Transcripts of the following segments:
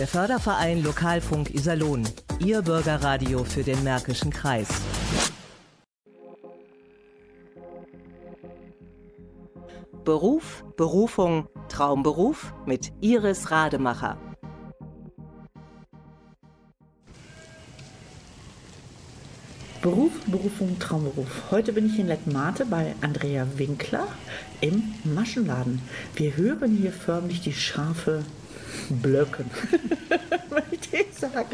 Der Förderverein Lokalfunk Iserlohn. Ihr Bürgerradio für den Märkischen Kreis. Beruf, Berufung, Traumberuf mit Iris Rademacher. Beruf, Berufung, Traumberuf. Heute bin ich in Lettmate bei Andrea Winkler im Maschenladen. Wir hören hier förmlich die scharfe Blöcken. Möchte ich sagen.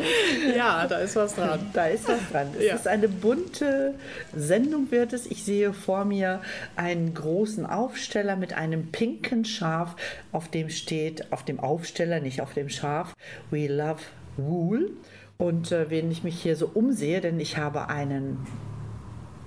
Ja, da ist was dran. Da ist was dran. Es Ja. ist eine bunte Sendung wird es. Ich sehe vor mir einen großen Aufsteller mit einem pinken Schaf, auf dem steht, auf dem Aufsteller, nicht auf dem Schaf, We love wool. Und äh, wenn ich mich hier so umsehe, denn ich habe einen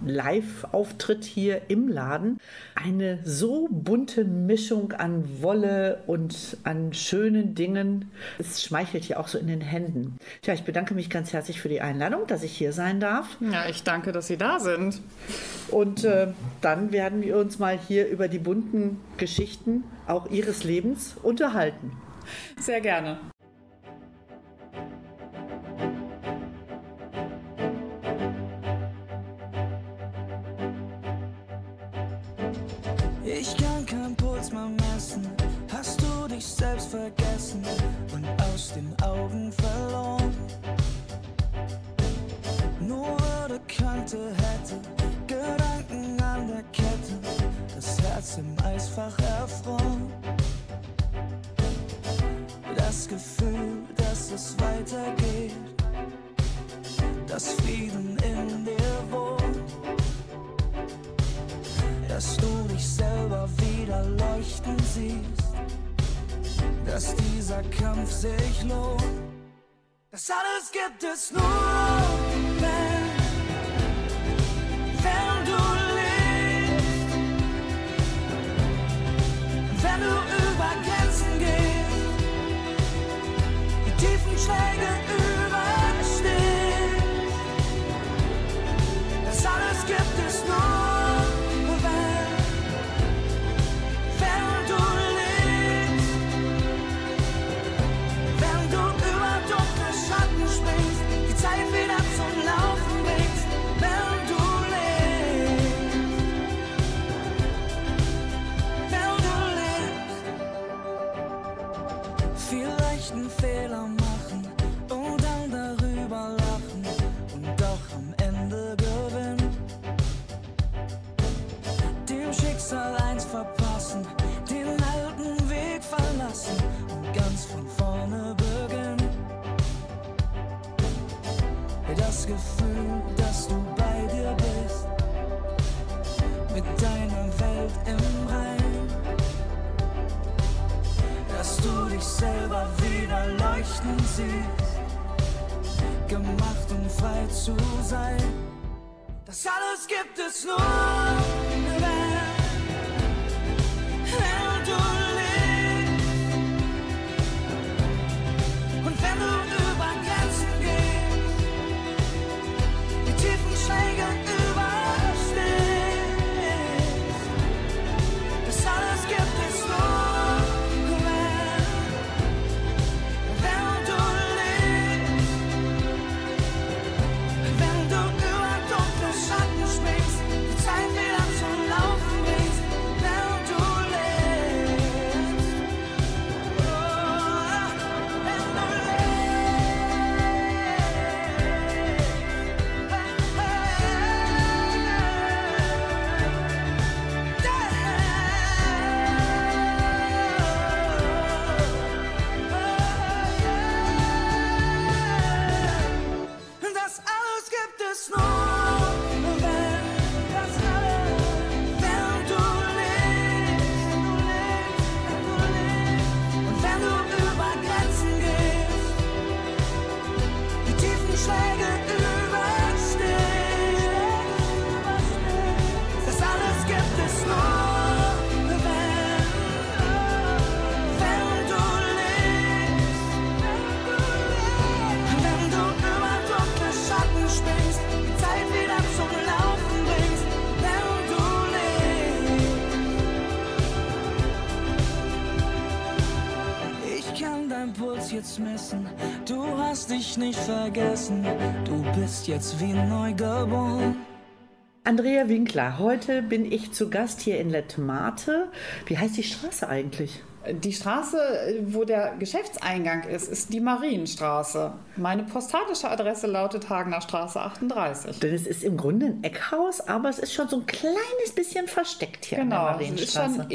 Live-Auftritt hier im Laden. Eine so bunte Mischung an Wolle und an schönen Dingen. Es schmeichelt hier auch so in den Händen. Tja, ich bedanke mich ganz herzlich für die Einladung, dass ich hier sein darf. Ja, ich danke, dass Sie da sind. Und äh, dann werden wir uns mal hier über die bunten Geschichten auch Ihres Lebens unterhalten. Sehr gerne. Ich kann kein Puls mehr messen. Hast du dich selbst vergessen und aus den Augen verloren? Nur Würde könnte, hätte Gedanken an der Kette, das Herz im Eisfach erfroren. Das Gefühl, dass es weitergeht, dass Frieden siehst, dass dieser Kampf sich lohnt. Das alles gibt es nur, leuchten siehst, gemacht um frei zu sein. Das alles gibt es nur, missen. Du hast dich nicht vergessen, du bist jetzt wie neugeboren. Andrea Winkler, heute bin ich zu Gast hier in Lettmate. Wie heißt die Straße eigentlich? Die Straße, wo der Geschäftseingang ist, ist die Marienstraße. Meine postalische Adresse lautet Hagener Straße 38. Denn es ist im Grunde ein Eckhaus, aber es ist schon so ein kleines bisschen versteckt hier Genau, an der ist Marienstraße. schon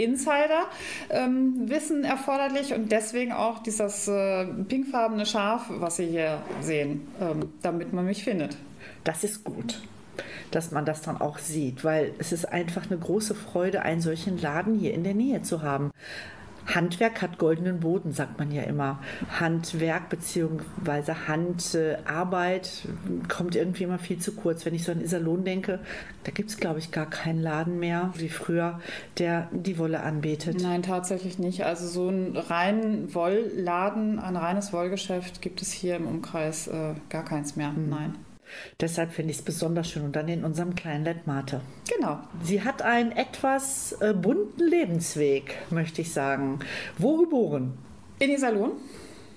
Insider-Wissen erforderlich und deswegen auch dieses äh, pinkfarbene Schaf, was Sie hier sehen, ähm, damit man mich findet. Das ist gut, dass man das dann auch sieht, weil es ist einfach eine große Freude, einen solchen Laden hier in der Nähe zu haben. Handwerk hat goldenen Boden, sagt man ja immer. Handwerk bzw. Handarbeit kommt irgendwie immer viel zu kurz. Wenn ich so an Iserlohn denke, da gibt es, glaube ich, gar keinen Laden mehr, wie früher, der die Wolle anbietet. Nein, tatsächlich nicht. Also so einen reinen Wollladen, ein reines Wollgeschäft gibt es hier im Umkreis äh, gar keins mehr. Nein. Deshalb finde ich es besonders schön und dann in unserem kleinen Lettmate. Genau. Sie hat einen etwas äh, bunten Lebensweg, möchte ich sagen. Wo geboren? In Iserlohn.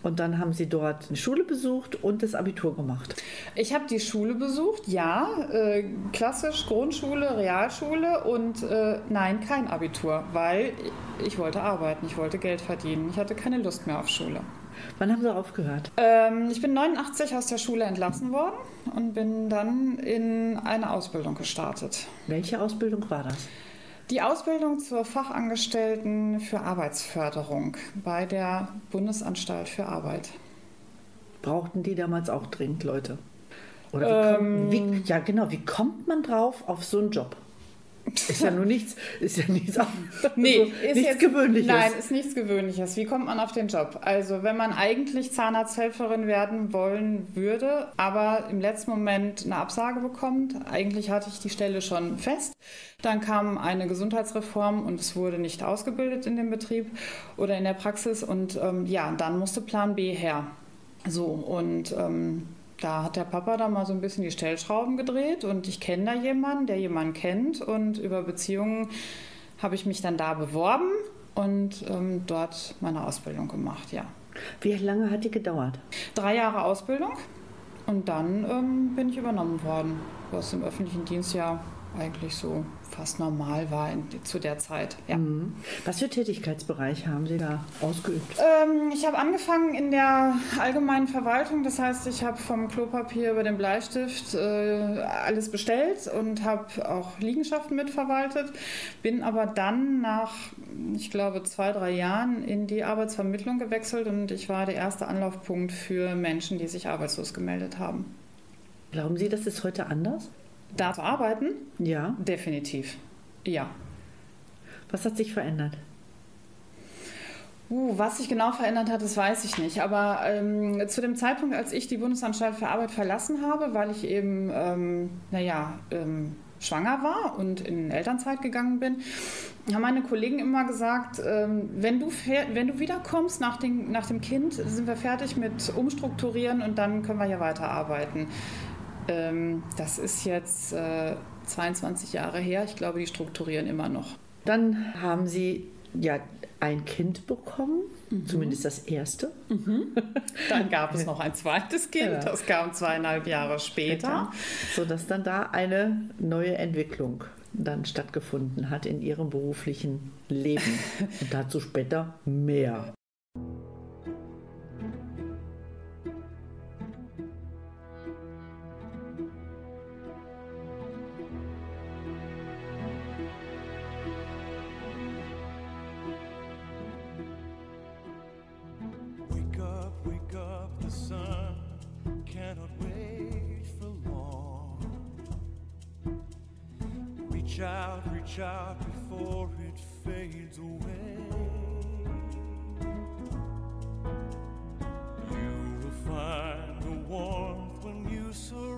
Und dann haben Sie dort eine Schule besucht und das Abitur gemacht. Ich habe die Schule besucht, ja, äh, klassisch Grundschule, Realschule und äh, nein, kein Abitur, weil ich wollte arbeiten, ich wollte Geld verdienen, ich hatte keine Lust mehr auf Schule. Wann haben Sie aufgehört? Ähm, ich bin 89 aus der Schule entlassen worden und bin dann in eine Ausbildung gestartet. Welche Ausbildung war das? Die Ausbildung zur Fachangestellten für Arbeitsförderung bei der Bundesanstalt für Arbeit. Brauchten die damals auch dringend Leute? Oder wie kommt, wie, ja, genau, wie kommt man drauf auf so einen Job? Ist ja nur nichts, ist ja nichts, also nichts jetzt- Gewöhnliches. Nein, ist nichts Gewöhnliches. Wie kommt man auf den Job? Also, wenn man eigentlich Zahnarzthelferin werden wollen würde, aber im letzten Moment eine Absage bekommt, eigentlich hatte ich die Stelle schon fest, dann kam eine Gesundheitsreform und es wurde nicht ausgebildet in dem Betrieb oder in der Praxis und ähm, ja, dann musste Plan B her. So, und ähm, da hat der Papa da mal so ein bisschen die Stellschrauben gedreht und ich kenne da jemanden, der jemanden kennt und über Beziehungen habe ich mich dann da beworben und ähm, dort meine Ausbildung gemacht, ja. Wie lange hat die gedauert? Drei Jahre Ausbildung und dann ähm, bin ich übernommen worden, was im öffentlichen Dienst ja eigentlich so fast normal war in, zu der Zeit. Ja. Mhm. Was für Tätigkeitsbereiche haben Sie da ausgeübt? Ähm, ich habe angefangen in der allgemeinen Verwaltung, das heißt, ich habe vom Klopapier über den Bleistift äh, alles bestellt und habe auch Liegenschaften mitverwaltet, bin aber dann nach, ich glaube, zwei, drei Jahren in die Arbeitsvermittlung gewechselt und ich war der erste Anlaufpunkt für Menschen, die sich arbeitslos gemeldet haben. Glauben Sie, das ist heute anders? Da zu arbeiten? Ja. Definitiv. Ja. Was hat sich verändert? Uh, was sich genau verändert hat, das weiß ich nicht. Aber ähm, zu dem Zeitpunkt, als ich die Bundesanstalt für Arbeit verlassen habe, weil ich eben, ähm, naja, ähm, schwanger war und in Elternzeit gegangen bin, haben meine Kollegen immer gesagt, ähm, wenn, du wenn du wiederkommst nach, den, nach dem Kind, sind wir fertig mit Umstrukturieren und dann können wir hier weiterarbeiten. Ähm, das ist jetzt äh, 22 Jahre her. Ich glaube, die strukturieren immer noch. Dann haben Sie ja ein Kind bekommen, zumindest das erste. Dann gab es noch ein zweites Kind, Ja. das kam zweieinhalb Jahre später. sodass dann da eine neue Entwicklung dann stattgefunden hat in ihrem beruflichen Leben. Und dazu später mehr. Reach out, reach out before it fades away. You will find the warmth when you surrender.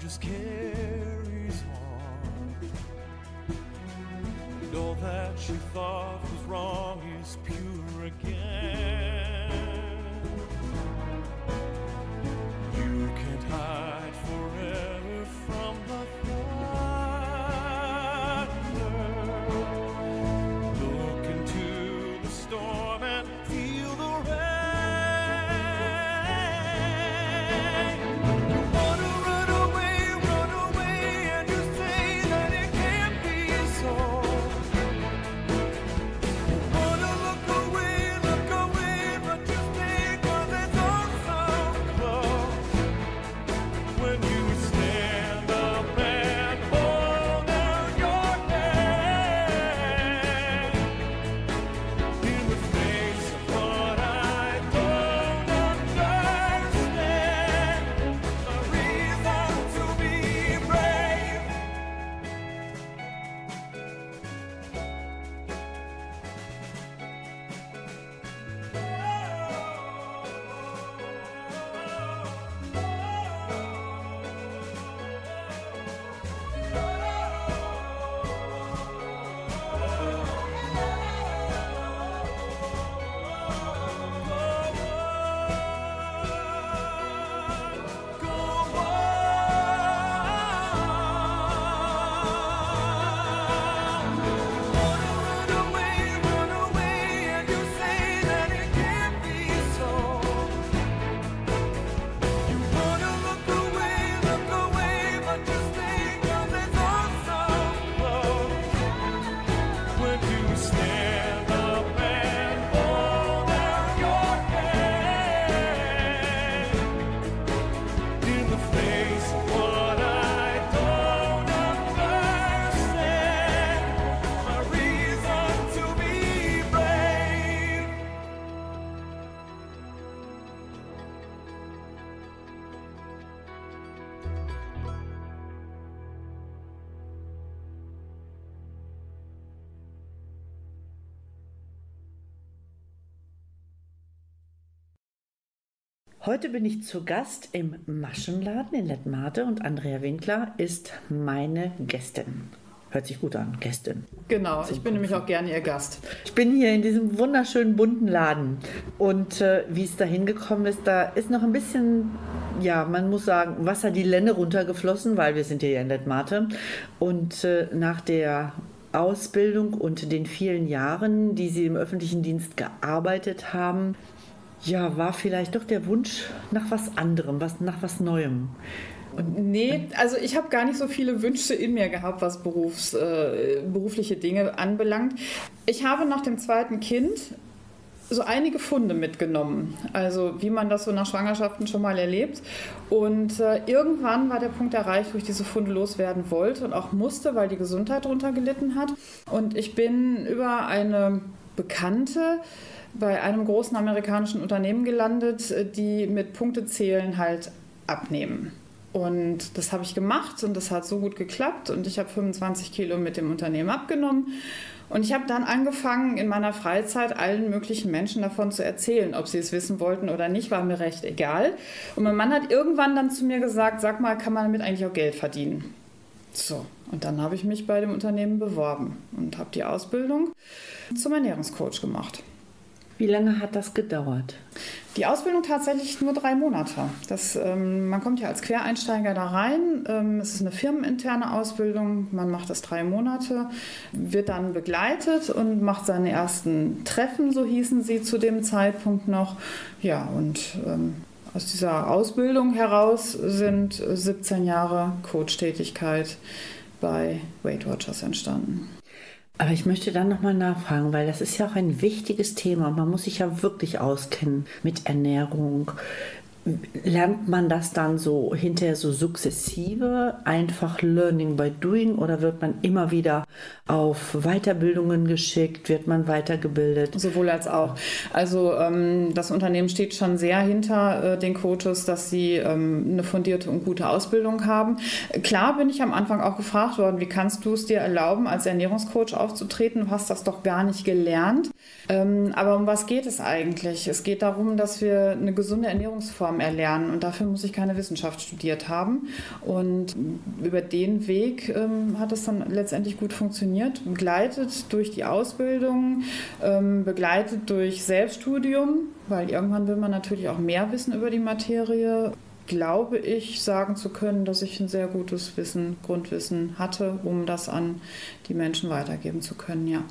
just can't Heute bin ich zu Gast im Maschenladen in Lettmate und Andrea Winkler ist meine Gästin. Hört sich gut an, Gästin. Genau, ich bin nämlich auch gerne Ihr Gast. Ich bin hier in diesem wunderschönen bunten Laden und äh, wie es da hingekommen ist, da ist noch ein bisschen, ja, man muss sagen, Wasser die Lände runtergeflossen, weil wir sind hier in Lettmate und äh, nach der Ausbildung und den vielen Jahren, die Sie im öffentlichen Dienst gearbeitet haben, ja, war vielleicht doch der Wunsch nach was anderem, was, nach was Neuem. Nee, also ich habe gar nicht so viele Wünsche in mir gehabt, was Berufs, äh, berufliche Dinge anbelangt. Ich habe nach dem zweiten Kind so einige Funde mitgenommen, also wie man das so nach Schwangerschaften schon mal erlebt. Und äh, irgendwann war der Punkt erreicht, wo ich diese Funde loswerden wollte und auch musste, weil die Gesundheit darunter gelitten hat. Und ich bin über eine Bekannte bei einem großen amerikanischen Unternehmen gelandet, äh, die mit Punktezählen halt abnehmen. Und das habe ich gemacht und das hat so gut geklappt und ich habe 25 Kilo mit dem Unternehmen abgenommen. Und ich habe dann angefangen, in meiner Freizeit allen möglichen Menschen davon zu erzählen. Ob sie es wissen wollten oder nicht, war mir recht egal. Und mein Mann hat irgendwann dann zu mir gesagt, sag mal, kann man damit eigentlich auch Geld verdienen? So, und dann habe ich mich bei dem Unternehmen beworben und habe die Ausbildung zum Ernährungscoach gemacht. Wie lange hat das gedauert? Die Ausbildung tatsächlich nur drei Monate. Das, ähm, man kommt ja als Quereinsteiger da rein. Ähm, es ist eine firmeninterne Ausbildung. Man macht das drei Monate, wird dann begleitet und macht seine ersten Treffen, so hießen sie zu dem Zeitpunkt noch. Ja, und ähm, aus dieser Ausbildung heraus sind 17 Jahre Coach-Tätigkeit bei Weight Watchers entstanden. Aber ich möchte dann nochmal nachfragen, weil das ist ja auch ein wichtiges Thema man muss sich ja wirklich auskennen mit Ernährung. Lernt man das dann so hinterher so sukzessive, einfach Learning by Doing oder wird man immer wieder auf Weiterbildungen geschickt, wird man weitergebildet? Sowohl als auch. Also ähm, das Unternehmen steht schon sehr hinter äh, den Coaches, dass sie ähm, eine fundierte und gute Ausbildung haben. Klar bin ich am Anfang auch gefragt worden, wie kannst du es dir erlauben, als Ernährungscoach aufzutreten? Du hast das doch gar nicht gelernt. Ähm, aber um was geht es eigentlich? Es geht darum, dass wir eine gesunde Ernährungsform Form erlernen. Und dafür muss ich keine Wissenschaft studiert haben. Und über den Weg ähm, hat es dann letztendlich gut funktioniert. Begleitet durch die Ausbildung, ähm, begleitet durch Selbststudium, weil irgendwann will man natürlich auch mehr wissen über die Materie glaube ich, sagen zu können, dass ich ein sehr gutes Wissen, Grundwissen hatte, um das an die Menschen weitergeben zu können, ja.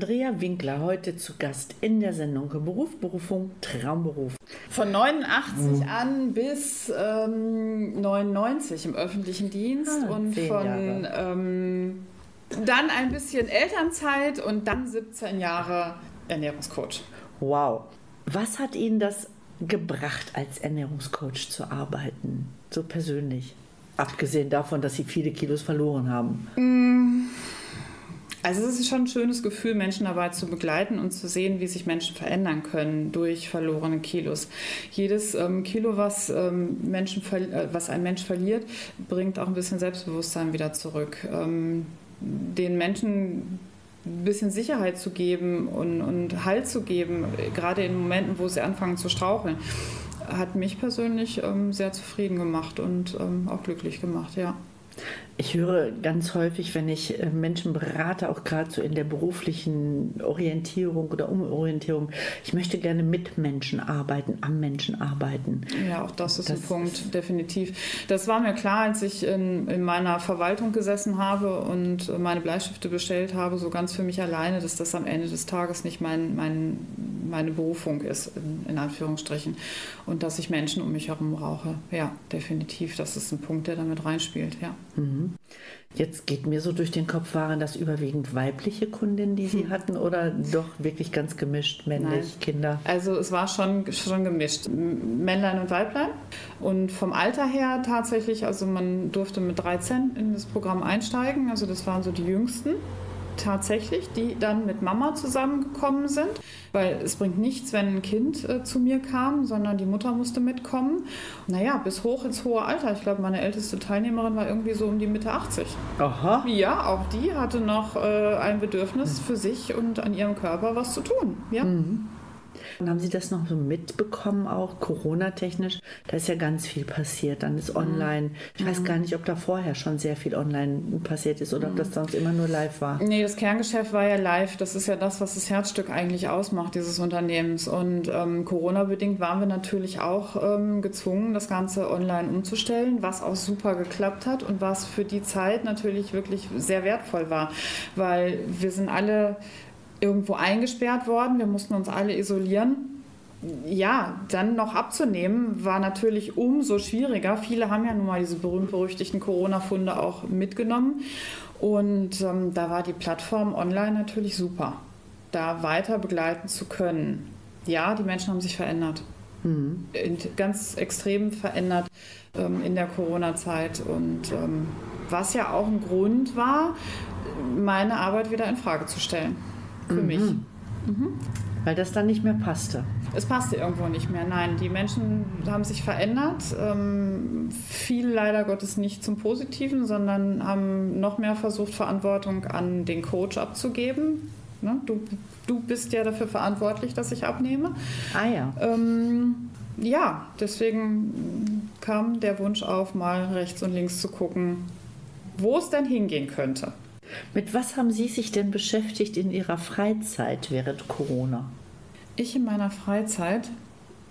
Andrea Winkler heute zu Gast in der Sendung Beruf, Berufung, Traumberuf. Von 89 mhm. an bis ähm, 99 im öffentlichen Dienst ah, und von ähm, dann ein bisschen Elternzeit und dann 17 Jahre Ernährungscoach. Wow. Was hat Ihnen das gebracht, als Ernährungscoach zu arbeiten? So persönlich. Abgesehen davon, dass Sie viele Kilos verloren haben. Mhm also es ist schon ein schönes Gefühl, Menschen dabei zu begleiten und zu sehen, wie sich Menschen verändern können durch verlorene Kilos. Jedes ähm, Kilo, was, ähm, Menschen äh, was ein Mensch verliert, bringt auch ein bisschen Selbstbewusstsein wieder zurück. Ähm, den Menschen ein bisschen Sicherheit zu geben und, und Halt zu geben, gerade in Momenten, wo sie anfangen zu straucheln, hat mich persönlich ähm, sehr zufrieden gemacht und ähm, auch glücklich gemacht, ja. Ich höre ganz häufig, wenn ich äh, Menschen berate, auch gerade so in der beruflichen Orientierung oder Umorientierung, ich möchte gerne mit Menschen arbeiten, am Menschen arbeiten. Ja, auch das ist Das ein Punkt, definitiv. Das war mir klar, als ich in, in meiner Verwaltung gesessen habe und meine Bleistifte bestellt habe, so ganz für mich alleine, dass das am Ende des Tages nicht mein, mein, meine Berufung ist, in, in Anführungsstrichen. Und dass ich Menschen um mich herum brauche. Ja, definitiv. Das ist ein Punkt, der damit reinspielt, ja. Jetzt geht mir so durch den Kopf, waren das überwiegend weibliche Kundinnen, die Sie hatten oder doch wirklich ganz gemischt, männlich, Nein. Kinder? Also es war schon, schon gemischt. Männlein und Weiblein. Und vom Alter her tatsächlich, also man durfte mit 13 in das Programm einsteigen. Also das waren so die jüngsten tatsächlich, die dann mit Mama zusammengekommen sind. Weil es bringt nichts, wenn ein Kind äh, zu mir kam, sondern die Mutter musste mitkommen. Naja, bis hoch ins hohe Alter. Ich glaube, meine älteste Teilnehmerin war irgendwie so um die Mitte 80. Aha. Ja, auch die hatte noch äh, ein Bedürfnis für sich und an ihrem Körper was zu tun. Ja. Und haben Sie das noch so mitbekommen, auch Corona-technisch? Da ist ja ganz viel passiert. Dann ist online. Ich weiß gar nicht, ob da vorher schon sehr viel online passiert ist oder ob das sonst immer nur live war. Nee, das Kerngeschäft war ja live. Das ist ja das, was das Herzstück eigentlich ausmacht, dieses Unternehmens. Und ähm, Corona-bedingt waren wir natürlich auch ähm, gezwungen, das Ganze online umzustellen, was auch super geklappt hat und was für die Zeit natürlich wirklich sehr wertvoll war. Weil wir sind alle irgendwo eingesperrt worden, wir mussten uns alle isolieren. Ja, dann noch abzunehmen war natürlich umso schwieriger. Viele haben ja nun mal diese berühmt-berüchtigten Corona-Funde auch mitgenommen. Und ähm, da war die Plattform online natürlich super, da weiter begleiten zu können. Ja, die Menschen haben sich verändert. In- Ganz extrem verändert ähm, in der Corona-Zeit. Und ähm, was ja auch ein Grund war, meine Arbeit wieder in Frage zu stellen. Für mich. Weil das dann nicht mehr passte. Es passte irgendwo nicht mehr. Nein, die Menschen haben sich verändert. Ähm, viel leider Gottes nicht zum Positiven, sondern haben noch mehr versucht, Verantwortung an den Coach abzugeben. Ne? Du, du bist ja dafür verantwortlich, dass ich abnehme. Ah ja. Ähm, ja, deswegen kam der Wunsch auf, mal rechts und links zu gucken, wo es denn hingehen könnte. Mit was haben Sie sich denn beschäftigt in Ihrer Freizeit während Corona? Ich in meiner Freizeit,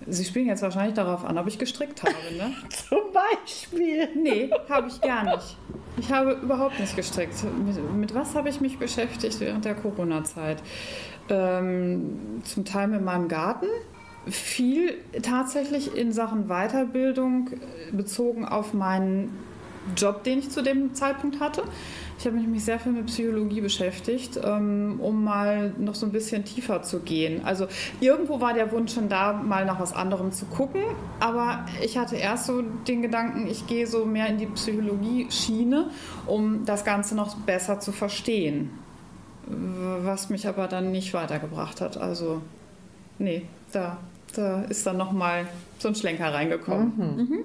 Sie spielen jetzt wahrscheinlich darauf an, ob ich gestrickt habe, ne? Zum Beispiel. Nee, habe ich gar nicht. Ich habe überhaupt nicht gestrickt. Mit, mit was habe ich mich beschäftigt während der Corona-Zeit? Ähm, zum Teil mit meinem Garten. Viel tatsächlich in Sachen Weiterbildung äh, bezogen auf meinen Job, den ich zu dem Zeitpunkt hatte. Ich habe mich nämlich sehr viel mit Psychologie beschäftigt, ähm, um mal noch so ein bisschen tiefer zu gehen. Also irgendwo war der Wunsch schon da, mal nach was anderem zu gucken, aber ich hatte erst so den Gedanken, ich gehe so mehr in die Psychologie-Schiene, um das Ganze noch besser zu verstehen. Was mich aber dann nicht weitergebracht hat. Also, nee, da, da ist dann nochmal so ein Schlenker reingekommen. Loving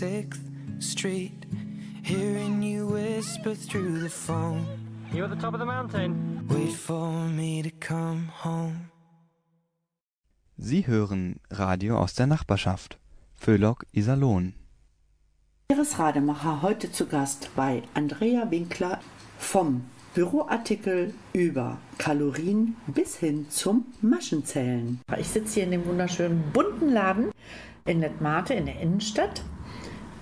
6th Street. Hearing you whisper through the phone. You at the top of the mountain? Wait for me to come home. Sie hören Radio aus der Nachbarschaft. Föhlock Iserlohn. Iris Rademacher heute zu Gast bei Andrea Winkler vom Büroartikel über Kalorien bis hin zum Maschenzählen. Ich sitze hier in dem wunderschönen bunten Laden in Netmate in der Innenstadt.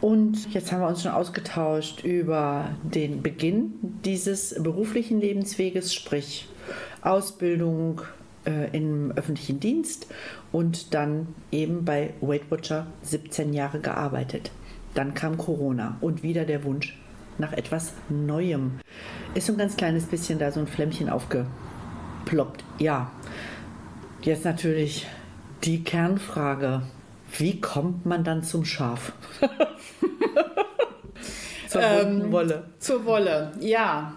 Und jetzt haben wir uns schon ausgetauscht über den Beginn dieses beruflichen Lebensweges, sprich Ausbildung äh, im öffentlichen Dienst und dann eben bei Weight Watcher 17 Jahre gearbeitet. Dann kam Corona und wieder der Wunsch nach etwas Neuem. Ist so ein ganz kleines bisschen da so ein Flämmchen aufgeploppt. Ja, jetzt natürlich die Kernfrage. Wie kommt man dann zum Schaf? Zur Ähm, Wolle. Zur Wolle, ja.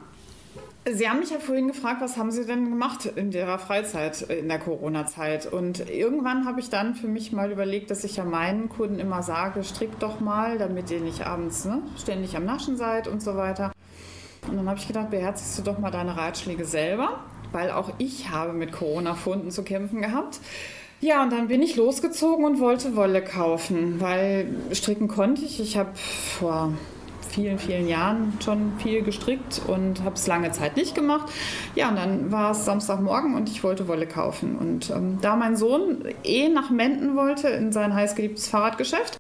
Sie haben mich ja vorhin gefragt, was haben Sie denn gemacht in Ihrer Freizeit in der Corona-Zeit? Und irgendwann habe ich dann für mich mal überlegt, dass ich ja meinen Kunden immer sage, strickt doch mal, damit ihr nicht abends ne, ständig am Naschen seid und so weiter. Und dann habe ich gedacht, beherzigst du doch mal deine Ratschläge selber, weil auch ich habe mit Corona-Funden zu kämpfen gehabt. Ja, und dann bin ich losgezogen und wollte Wolle kaufen, weil stricken konnte ich. Ich habe vor vielen, vielen Jahren schon viel gestrickt und habe es lange Zeit nicht gemacht. Ja, und dann war es Samstagmorgen und ich wollte Wolle kaufen. Und ähm, da mein Sohn eh nach Menden wollte in sein heißgeliebtes Fahrradgeschäft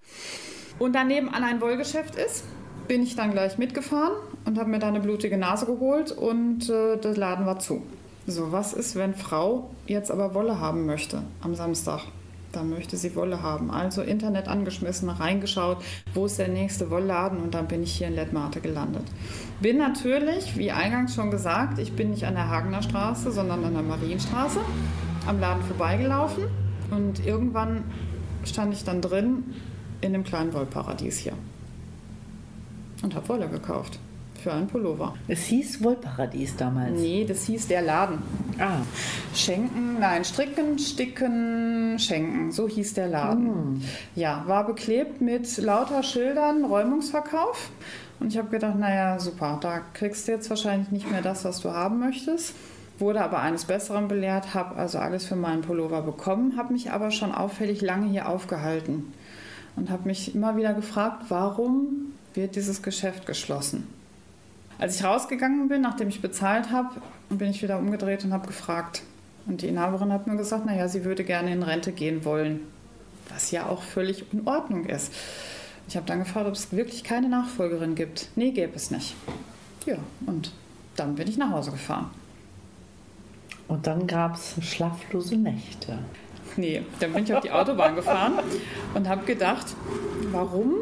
und daneben an ein Wollgeschäft ist, bin ich dann gleich mitgefahren und habe mir da eine blutige Nase geholt und äh, der Laden war zu. So, was ist, wenn Frau jetzt aber Wolle haben möchte am Samstag? Da möchte sie Wolle haben. Also Internet angeschmissen, reingeschaut, wo ist der nächste Wollladen und dann bin ich hier in Lettmate gelandet. Bin natürlich, wie eingangs schon gesagt, ich bin nicht an der Hagener Straße, sondern an der Marienstraße am Laden vorbeigelaufen und irgendwann stand ich dann drin in dem kleinen Wollparadies hier und habe Wolle gekauft für einen Pullover. Es hieß Wollparadies damals. Nee, das hieß der Laden. Ah, Schenken, nein, stricken, sticken, schenken. So hieß der Laden. Ja, war beklebt mit lauter Schildern, Räumungsverkauf. Und ich habe gedacht, naja, super, da kriegst du jetzt wahrscheinlich nicht mehr das, was du haben möchtest. Wurde aber eines Besseren belehrt, habe also alles für meinen Pullover bekommen, habe mich aber schon auffällig lange hier aufgehalten und habe mich immer wieder gefragt, warum wird dieses Geschäft geschlossen? Als ich rausgegangen bin, nachdem ich bezahlt habe, bin ich wieder umgedreht und habe gefragt. Und die Inhaberin hat mir gesagt, naja, sie würde gerne in Rente gehen wollen. Was ja auch völlig in Ordnung ist. Ich habe dann gefragt, ob es wirklich keine Nachfolgerin gibt. Nee, gäbe es nicht. Ja, und dann bin ich nach Hause gefahren. und dann gab es schlaflose Nächte. Nee, dann bin ich auf die Autobahn gefahren und habe gedacht, warum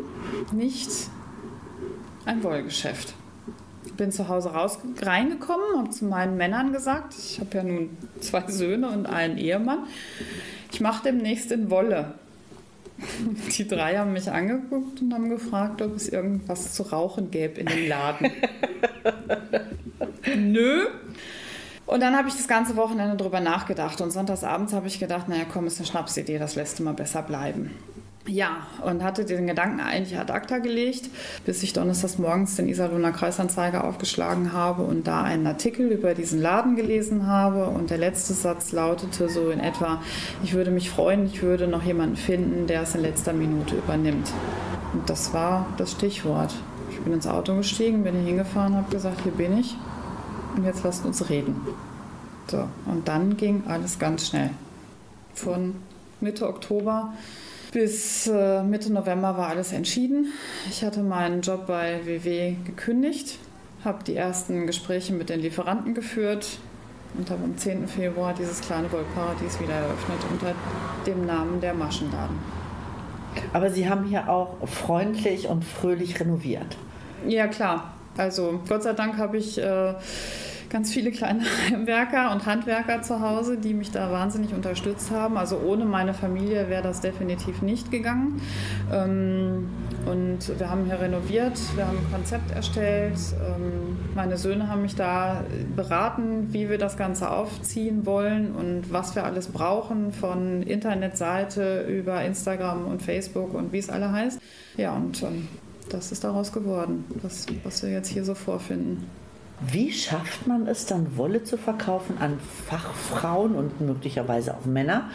nicht ein Wollgeschäft? Bin zu Hause raus reingekommen, habe zu meinen Männern gesagt, ich habe ja nun zwei Söhne und einen Ehemann, ich mache demnächst in Wolle. Die drei haben mich angeguckt und haben gefragt, ob es irgendwas zu rauchen gäbe in dem Laden. Nö, und dann habe ich das ganze Wochenende drüber nachgedacht und sonntagsabends habe ich gedacht, naja komm, ist eine Schnapsidee, das lässt du mal besser bleiben. Ja, und hatte den Gedanken eigentlich ad acta gelegt, bis ich donnerstags morgens den Iserlohner Kreisanzeiger aufgeschlagen habe und da einen Artikel über diesen Laden gelesen habe. Und der letzte Satz lautete so in etwa, ich würde mich freuen, ich würde noch jemanden finden, der es in letzter Minute übernimmt. Und das war das Stichwort. Ich bin ins Auto gestiegen, bin hier hingefahren, habe gesagt, hier bin ich und jetzt lasst uns reden. So, und dann ging alles ganz schnell. Von Mitte Oktober bis äh, Mitte November war alles entschieden. Ich hatte meinen Job bei WW gekündigt, habe die ersten Gespräche mit den Lieferanten geführt und habe am 10. Februar dieses kleine Wollparadies wieder eröffnet unter dem Namen der Maschenladen. Aber Sie haben hier auch freundlich und fröhlich renoviert. Ja, klar. Also Gott sei Dank habe ich äh, ganz viele kleine Heimwerker und Handwerker zu Hause, die mich da wahnsinnig unterstützt haben. Also ohne meine Familie wäre das definitiv nicht gegangen. Ähm, und wir haben hier renoviert, wir haben ein Konzept erstellt. Ähm, meine Söhne haben mich da beraten, wie wir das Ganze aufziehen wollen und was wir alles brauchen, von Internetseite über Instagram und Facebook und wie es alle heißt. Ja, und ähm, das ist daraus geworden, was, was wir jetzt hier so vorfinden. Wie schafft man es dann, Wolle zu verkaufen an Fachfrauen und möglicherweise auch Männer,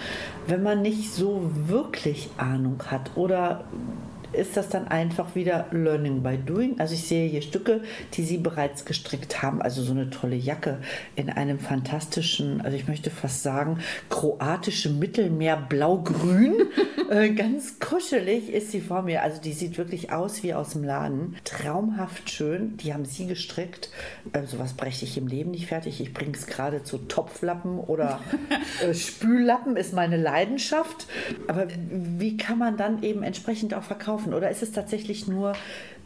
wenn man nicht so wirklich Ahnung hat? Oder ist das dann einfach wieder Learning by Doing? Also ich sehe hier Stücke, die Sie bereits gestrickt haben. Also so eine tolle Jacke in einem fantastischen, also ich möchte fast sagen, kroatische Mittelmeer blau-grün. äh, ganz kuschelig ist sie vor mir. Also die sieht wirklich aus wie aus dem Laden. Traumhaft schön. Die haben Sie gestrickt. Äh, sowas breche ich im Leben nicht fertig. Ich bringe es gerade zu Topflappen oder äh, Spüllappen ist meine Leidenschaft. Aber wie kann man dann eben entsprechend auch verkaufen? Oder ist es tatsächlich nur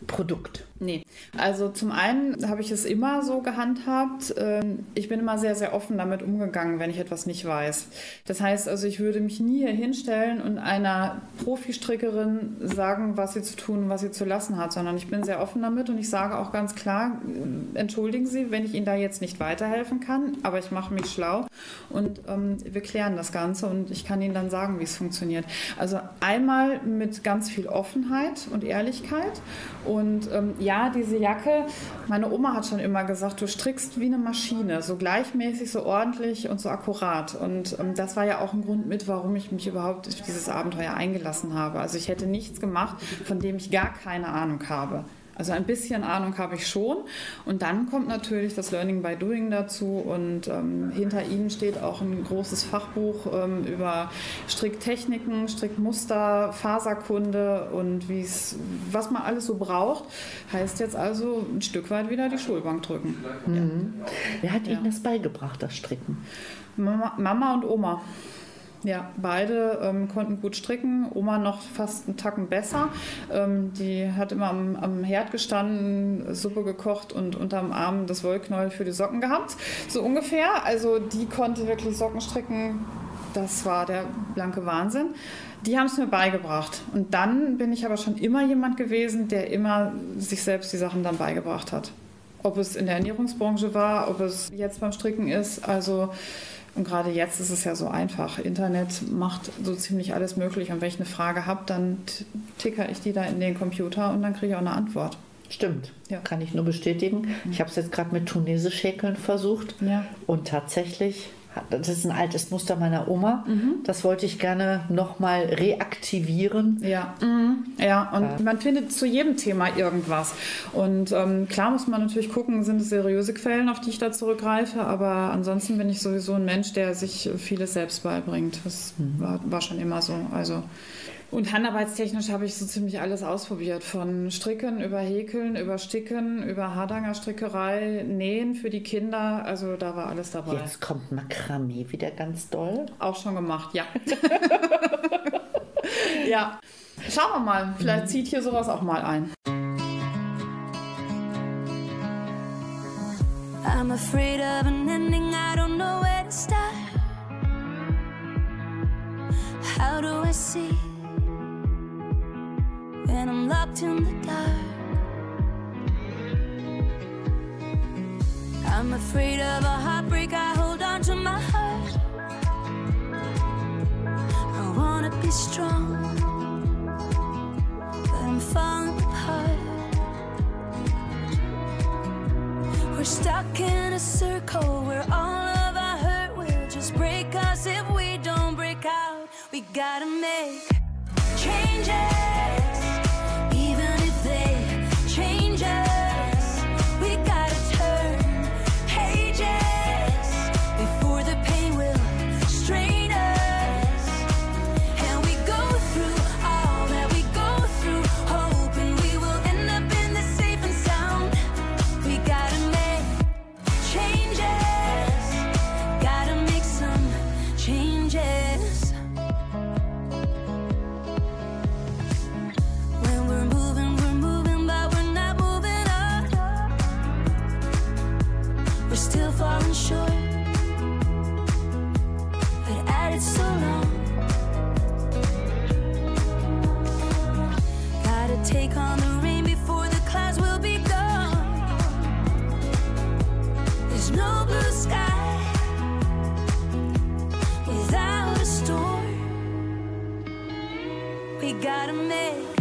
Produkt? Nee, also zum einen habe ich es immer so gehandhabt. ähm, Ich bin immer sehr, sehr offen damit umgegangen, wenn ich etwas nicht weiß. Das heißt also, ich würde mich nie hier hinstellen und einer Profi-Strickerin sagen, was sie zu tun, was sie zu lassen hat, sondern ich bin sehr offen damit und ich sage auch ganz klar, äh, entschuldigen Sie, wenn ich Ihnen da jetzt nicht weiterhelfen kann, aber ich mache mich schlau und ähm, wir klären das Ganze und ich kann Ihnen dann sagen, wie es funktioniert. Also einmal mit ganz viel Offenheit und Ehrlichkeit und ähm, ja, diese Jacke, meine Oma hat schon immer gesagt, du strickst wie eine Maschine, so gleichmäßig, so ordentlich und so akkurat. Und ähm, das war ja auch ein Grund mit, warum ich mich überhaupt auf dieses Abenteuer eingelassen habe. Also ich hätte nichts gemacht, von dem ich gar keine Ahnung habe. Also ein bisschen Ahnung habe ich schon. Und dann kommt natürlich das Learning by Doing dazu. Und ähm, hinter Ihnen steht auch ein großes Fachbuch ähm, über Stricktechniken, Strickmuster, Faserkunde und was man alles so braucht. Heißt jetzt also ein Stück weit wieder die Schulbank drücken. Wer hat Ja. Ihnen das beigebracht, das Stricken? Mama, Mama und Oma. Ja, beide ähm, konnten gut stricken. Oma noch fast einen Tacken besser. Ähm, die hat immer am, am Herd gestanden, Suppe gekocht und unterm Arm das Wollknäuel für die Socken gehabt. So ungefähr. Also die konnte wirklich Socken stricken. Das war der blanke Wahnsinn. Die haben es mir beigebracht. Und dann bin ich aber schon immer jemand gewesen, der immer sich selbst die Sachen dann beigebracht hat. Ob es in der Ernährungsbranche war, ob es jetzt beim Stricken ist. Also und gerade jetzt ist es ja so einfach. Internet macht so ziemlich alles möglich. Und wenn ich eine Frage habe, dann ticker ich die da in den Computer und dann kriege ich auch eine Antwort. Stimmt, Ja. kann ich nur bestätigen. Ich habe es jetzt gerade mit tunesisch häkeln versucht Ja. und tatsächlich, das ist ein altes Muster meiner Oma. Das wollte ich gerne nochmal reaktivieren. Ja, mhm. ja, und man findet zu jedem Thema irgendwas. Und ähm, klar muss man natürlich gucken, sind es seriöse Quellen, auf die ich da zurückgreife, aber ansonsten bin ich sowieso ein Mensch, der sich vieles selbst beibringt. Das war, war schon immer so. Also und handarbeitstechnisch habe ich so ziemlich alles ausprobiert. Von Stricken über Häkeln, über Sticken, über Hardanger Strickerei, Nähen für die Kinder. Also da war alles dabei. Jetzt kommt Makramee wieder ganz doll. Auch schon gemacht, ja. ja. Schauen wir mal, vielleicht zieht hier sowas auch mal ein. I'm afraid of an ending, I don't know where to start. How do I see when I'm locked in the dark? I'm afraid of a heartbreak, I hold on to my heart. I wanna be strong, but I'm falling apart. We're stuck in a circle where all of our hurt will just break us if we don't break out. We gotta make try to make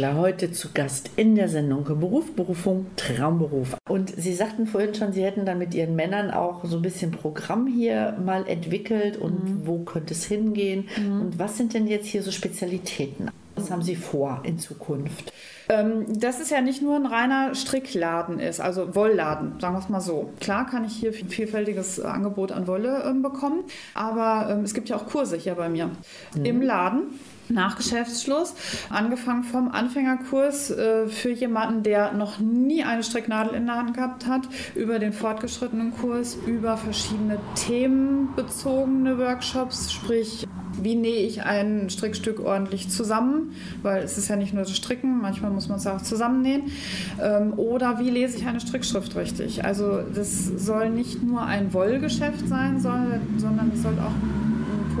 Andrea Winkler heute zu Gast in der Sendung Beruf, Berufung, Traumberuf. Und Sie sagten vorhin schon, Sie hätten dann mit Ihren Männern auch so ein bisschen Programm hier mal entwickelt und wo könnte es hingehen? Und was sind denn jetzt hier so Spezialitäten? Was haben Sie vor in Zukunft? Ähm, dass es ja nicht nur ein reiner Strickladen ist, also Wollladen, sagen wir es mal so. Klar kann ich hier ein vielfältiges Angebot an Wolle ähm, bekommen, aber ähm, es gibt ja auch Kurse hier bei mir im Laden. Nach Geschäftsschluss. Angefangen vom Anfängerkurs äh, für jemanden, der noch nie eine Stricknadel in der Hand gehabt hat, über den fortgeschrittenen Kurs, über verschiedene themenbezogene Workshops, sprich wie nähe ich ein Strickstück ordentlich zusammen, weil es ist ja nicht nur das Stricken, manchmal muss man es auch zusammennähen. Ähm, oder wie lese ich eine Strickschrift richtig? Also das soll nicht nur ein Wollgeschäft sein, soll, sondern es soll auch ein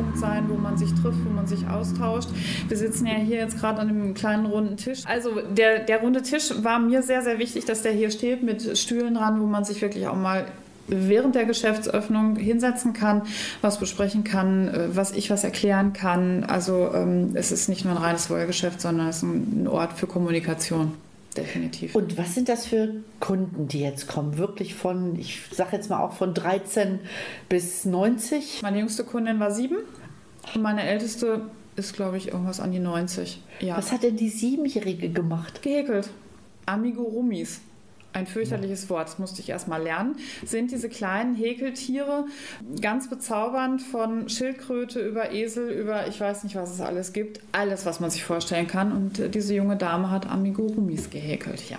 Punkt sein, wo man sich trifft, wo man sich austauscht. Wir sitzen ja hier jetzt gerade an einem kleinen runden Tisch. Also der, der runde Tisch war mir sehr, sehr wichtig, dass der hier steht mit Stühlen dran, wo man sich wirklich auch mal während der Geschäftsöffnung hinsetzen kann, was besprechen kann, äh, was ich was erklären kann. Also ähm, es ist nicht nur ein reines Wollgeschäft, sondern es ist ein Ort für Kommunikation. Definitiv. Und was sind das für Kunden, die jetzt kommen? Wirklich von, ich sage jetzt mal auch von 13 bis 90? Meine jüngste Kundin war sieben und meine älteste ist, glaube ich, irgendwas an die 90. Ja. Was hat denn die Siebenjährige gemacht? Gehäkelt. Amigurumis. Ein fürchterliches Wort, das musste ich erst mal lernen. Sind diese kleinen Häkeltiere ganz bezaubernd von Schildkröte über Esel, über ich weiß nicht, was es alles gibt. Alles, was man sich vorstellen kann. Und äh, diese junge Dame hat Amigurumis gehäkelt, ja.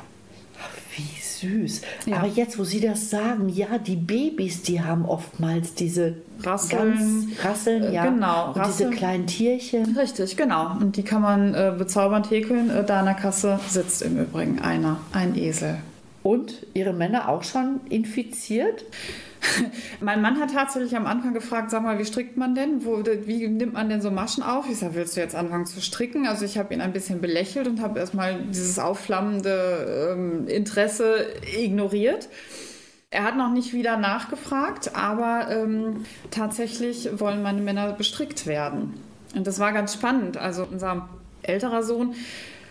Wie süß. Ja. Aber jetzt, wo Sie das sagen, ja, die Babys, die haben oftmals diese Rasseln. ganz Rasseln, Äh, ja. genau, Und Rasseln. diese kleinen Tierchen. Richtig, genau. Und die kann man äh, bezaubernd häkeln. Äh, da an der Kasse sitzt im Übrigen einer, ein Esel. Und Ihre Männer auch schon infiziert? Mein Mann hat tatsächlich am Anfang gefragt, sag mal, wie strickt man denn? Wo, wie nimmt man denn so Maschen auf? Ich sage, willst du jetzt anfangen zu stricken? Also ich habe ihn ein bisschen belächelt und habe erstmal dieses aufflammende ähm, Interesse ignoriert. Er hat noch nicht wieder nachgefragt, aber ähm, tatsächlich wollen meine Männer bestrickt werden. Und das war ganz spannend. Also unser älterer Sohn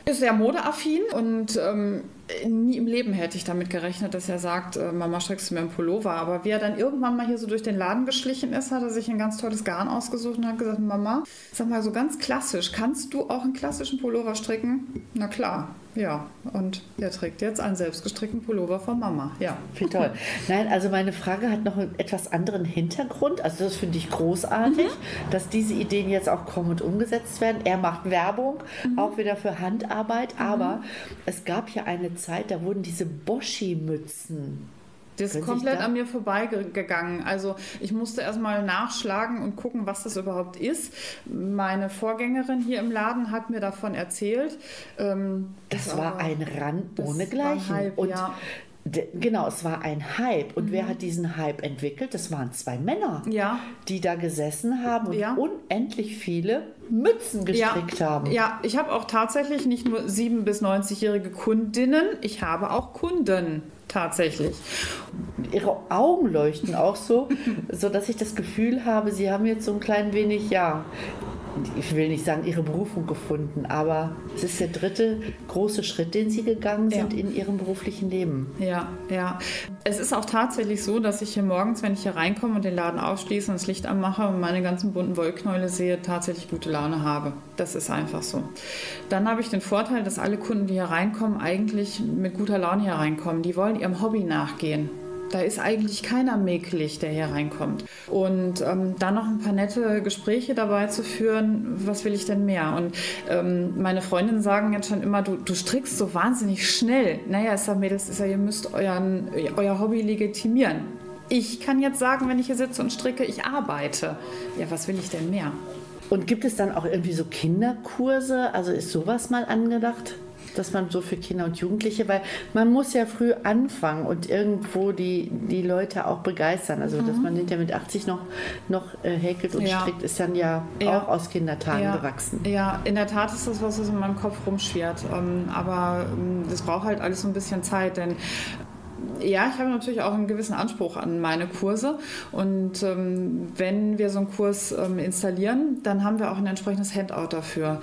ist sehr modeaffin und ähm, nie im Leben hätte ich damit gerechnet, dass er sagt, äh, Mama strickst du mir einen Pullover. Aber wie er dann irgendwann mal hier so durch den Laden geschlichen ist, hat er sich ein ganz tolles Garn ausgesucht und hat gesagt, Mama, sag mal so ganz klassisch, kannst du auch einen klassischen Pullover stricken? Na klar, ja. Und er trägt jetzt einen selbstgestrickten Pullover von Mama, ja. Wie toll. Nein, also meine Frage hat noch einen etwas anderen Hintergrund. Also das finde ich großartig, dass diese Ideen jetzt auch kommen und umgesetzt werden. Er macht Werbung, auch wieder für Handarbeit. Aber es gab ja eine Zeit, da wurden diese Boschi-Mützen. Das ist komplett da- an mir vorbeigegangen. Also ich musste erstmal nachschlagen und gucken, was das überhaupt ist. Meine Vorgängerin hier im Laden hat mir davon erzählt. Ähm, Das aber- war ein Rand das war ein ohnegleichen. Hype, und ja. Genau, es war ein Hype. Und wer hat diesen Hype entwickelt? Das waren zwei Männer, Ja. die da gesessen haben und Ja. unendlich viele Mützen gestrickt ja, haben. Ja, ich habe auch tatsächlich nicht nur 7- bis 90-jährige Kundinnen, ich habe auch Kunden tatsächlich. Ihre Augen leuchten auch so, so dass ich das Gefühl habe, sie haben jetzt so ein klein wenig, ja, ich will nicht sagen, ihre Berufung gefunden, aber es ist der dritte große Schritt, den sie gegangen sind Ja. in ihrem beruflichen Leben. Ja, ja. Es ist auch tatsächlich so, dass ich hier morgens, wenn ich hier reinkomme und den Laden aufschließe und das Licht anmache und meine ganzen bunten Wollknäule sehe, tatsächlich gute Laune habe. Das ist einfach so. Dann habe ich den Vorteil, dass alle Kunden, die hier reinkommen, eigentlich mit guter Laune hier reinkommen. Die wollen ihrem Hobby nachgehen. Da ist eigentlich keiner mäkelig, der hier reinkommt. Und ähm, dann noch ein paar nette Gespräche dabei zu führen, was will ich denn mehr? Und ähm, meine Freundinnen sagen jetzt schon immer, du, du strickst so wahnsinnig schnell. Naja, ich sage Mädels, ich sag, ihr müsst euren, euer Hobby legitimieren. Ich kann jetzt sagen, wenn ich hier sitze und stricke, ich arbeite. Ja, was will ich denn mehr? Und gibt es dann auch irgendwie so Kinderkurse? Also ist sowas mal angedacht? Dass man so für Kinder und Jugendliche, weil man muss ja früh anfangen und irgendwo die, die Leute auch begeistern. Also, dass man hinterher mit 80 noch, noch äh, häkelt und Mhm. Ja. strickt, ist dann ja, Ja. auch aus Kindertagen ja, gewachsen. Ja, in der Tat ist das was, was in meinem Kopf rumschwirrt. Ähm, aber ähm, das braucht halt alles so ein bisschen Zeit, denn ja, ich habe natürlich auch einen gewissen Anspruch an meine Kurse. Und ähm, wenn wir so einen Kurs ähm, installieren, dann haben wir auch ein entsprechendes Handout dafür.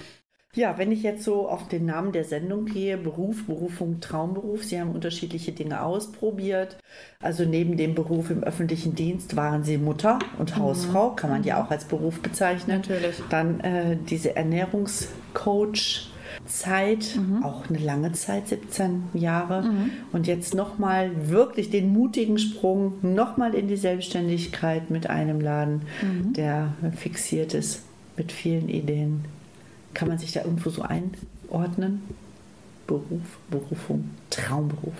Ja, wenn ich jetzt so auf den Namen der Sendung gehe, Beruf, Berufung, Traumberuf, Sie haben unterschiedliche Dinge ausprobiert. Also neben dem Beruf im öffentlichen Dienst waren Sie Mutter und Hausfrau, kann man ja auch als Beruf bezeichnen. Natürlich. Dann äh, diese Ernährungscoach. Zeit, auch eine lange Zeit, 17 Jahre. Und jetzt nochmal wirklich den mutigen Sprung, nochmal in die Selbstständigkeit mit einem Laden, der fixiert ist mit vielen Ideen. Kann man sich da irgendwo so einordnen? Beruf, Berufung, Traumberuf.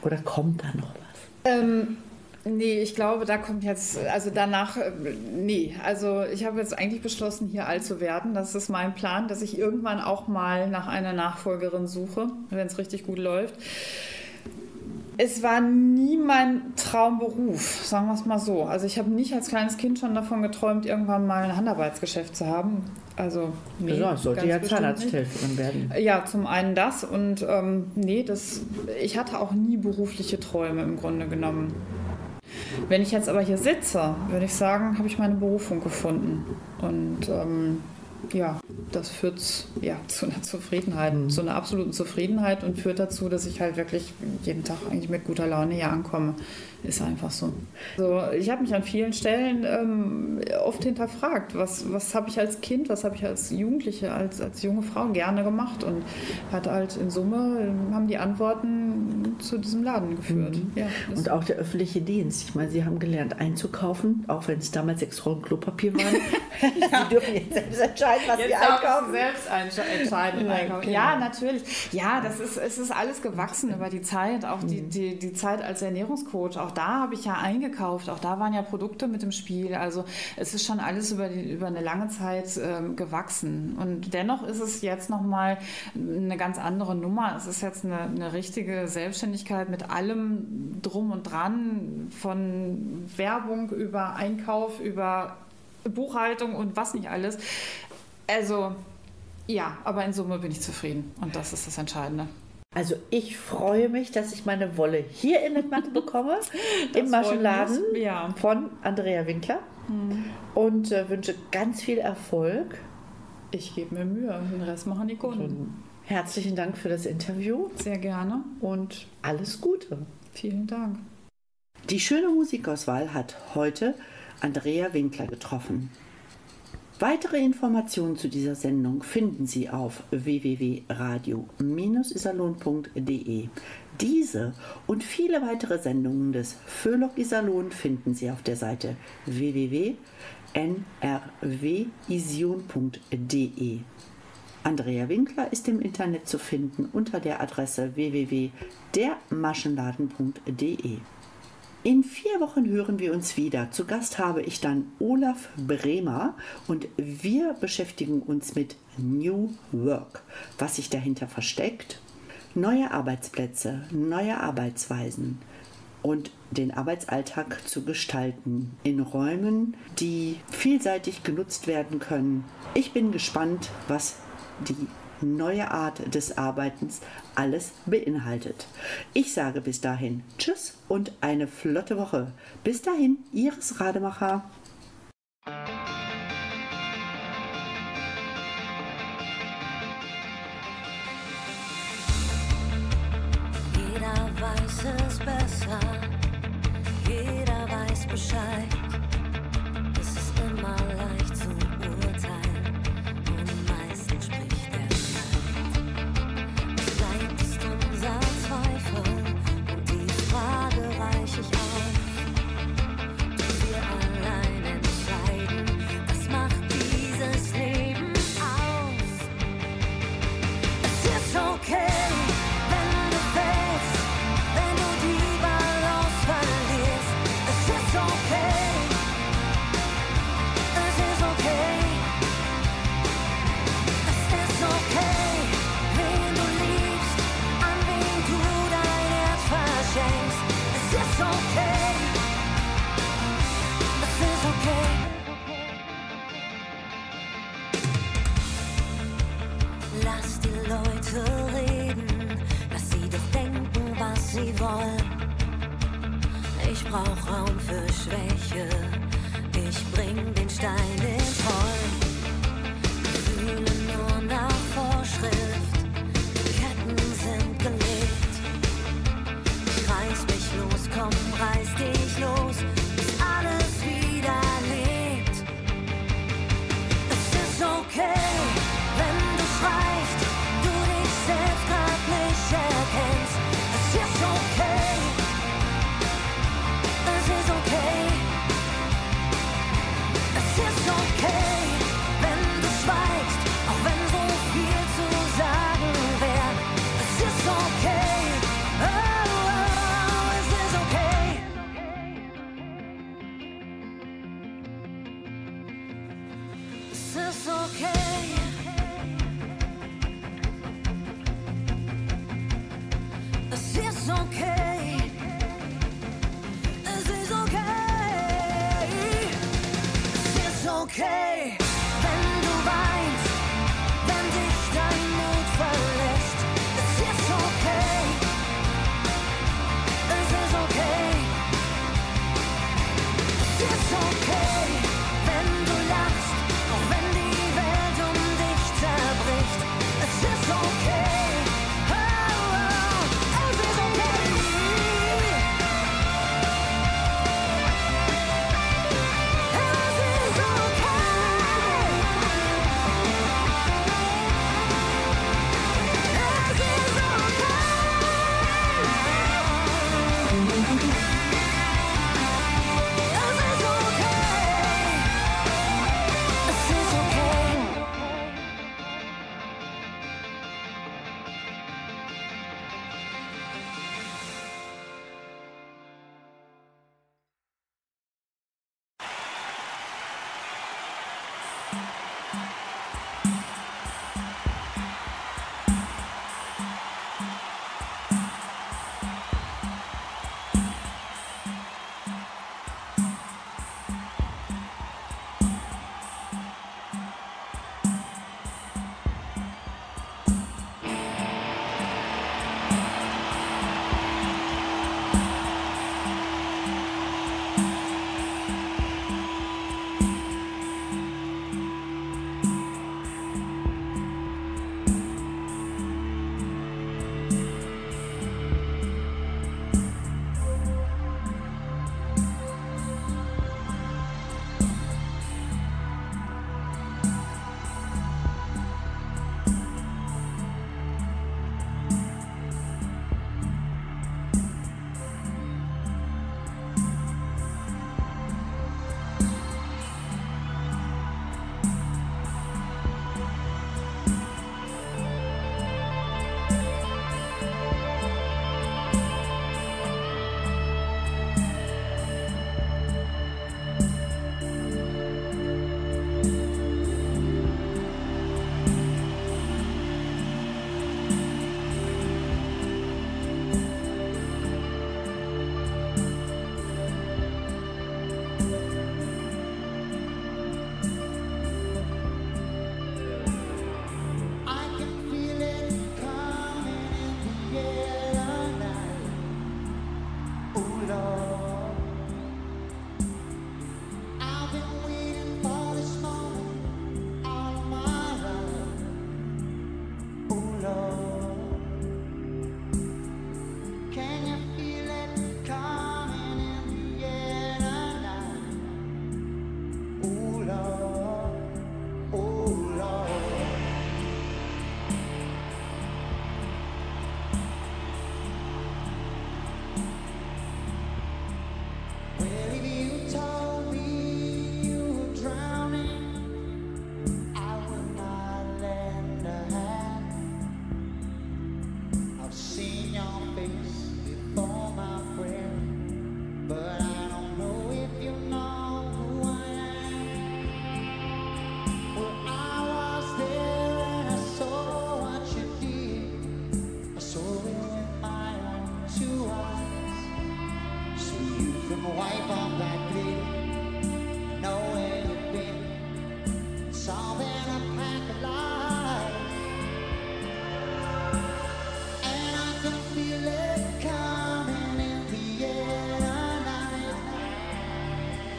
Oder kommt da noch was? Ähm, nee, ich glaube, da kommt jetzt, also danach, äh, nee, also ich habe jetzt eigentlich beschlossen, hier alt zu werden. Das ist mein Plan, dass ich irgendwann auch mal nach einer Nachfolgerin suche, wenn es richtig gut läuft. Es war nie mein Traumberuf, sagen wir es mal so. Also ich habe nicht als kleines Kind schon davon geträumt, irgendwann mal ein Handarbeitsgeschäft zu haben. Also nee, ja, sollte ja. Zahnarzthelferin werden. Ja, zum einen das und ähm, nee, das, ich hatte auch nie berufliche Träume im Grunde genommen. Wenn ich jetzt aber hier sitze, würde ich sagen, habe ich meine Berufung gefunden. Und ähm, ja, das führt ja, zu einer Zufriedenheit, zu einer absoluten Zufriedenheit und führt dazu, dass ich halt wirklich jeden Tag eigentlich mit guter Laune hier ankomme. Ist einfach so. Also ich habe mich an vielen Stellen ähm, oft hinterfragt, was, was habe ich als Kind, was habe ich als Jugendliche, als, als junge Frau gerne gemacht und hat halt in Summe, ähm, haben die Antworten zu diesem Laden geführt. Ja, das- Und auch der öffentliche Dienst. Ich meine, Sie haben gelernt einzukaufen, auch wenn es damals sechs Rollen Klopapier waren. Sie dürfen jetzt selbst entscheiden, was Jetzt darf ich einkaufen. selbst entscheiden. Einkaufen. genau. Ja, natürlich. Ja, das ist, es ist alles gewachsen über die Zeit. Auch die, die, die Zeit als Ernährungscoach. Auch da habe ich ja eingekauft. Auch da waren ja Produkte mit im Spiel. Also es ist schon alles über, die, über eine lange Zeit ähm, gewachsen. Und dennoch ist es jetzt nochmal eine ganz andere Nummer. Es ist jetzt eine, eine richtige Selbstständigkeit mit allem drum und dran. Von Werbung über Einkauf, über Buchhaltung und was nicht alles. Also ja, aber in Summe bin ich zufrieden und das ist das Entscheidende. Also ich freue mich, dass ich meine Wolle hier in den Mantel bekomme, im Maschenladen ja. von Andrea Winkler und äh, wünsche ganz viel Erfolg. Ich gebe mir Mühe, den Rest machen die Kunden. Herzlichen Dank für das Interview Sehr gerne. und alles Gute. Vielen Dank. Die schöne Musikauswahl hat heute Andrea Winkler getroffen. Weitere Informationen zu dieser Sendung finden Sie auf www.radio-isalon.de. Diese und viele weitere Sendungen des Föhlock Isalon finden Sie auf der Seite www.nrwision.de. Andrea Winkler ist im Internet zu finden unter der Adresse www.dermaschenladen.de. In vier Wochen hören wir uns wieder. Zu Gast habe ich dann Olaf Bremer und wir beschäftigen uns mit New Work. Was sich dahinter versteckt, neue Arbeitsplätze, neue Arbeitsweisen und den Arbeitsalltag zu gestalten in Räumen, die vielseitig genutzt werden können. Ich bin gespannt, was die neue Art des Arbeitens alles beinhaltet. Ich sage bis dahin Tschüss und eine flotte Woche. Bis dahin, Iris Rademacher. Jeder weiß es besser, jeder weiß Bescheid. Es ist immer leicht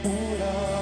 Buddha.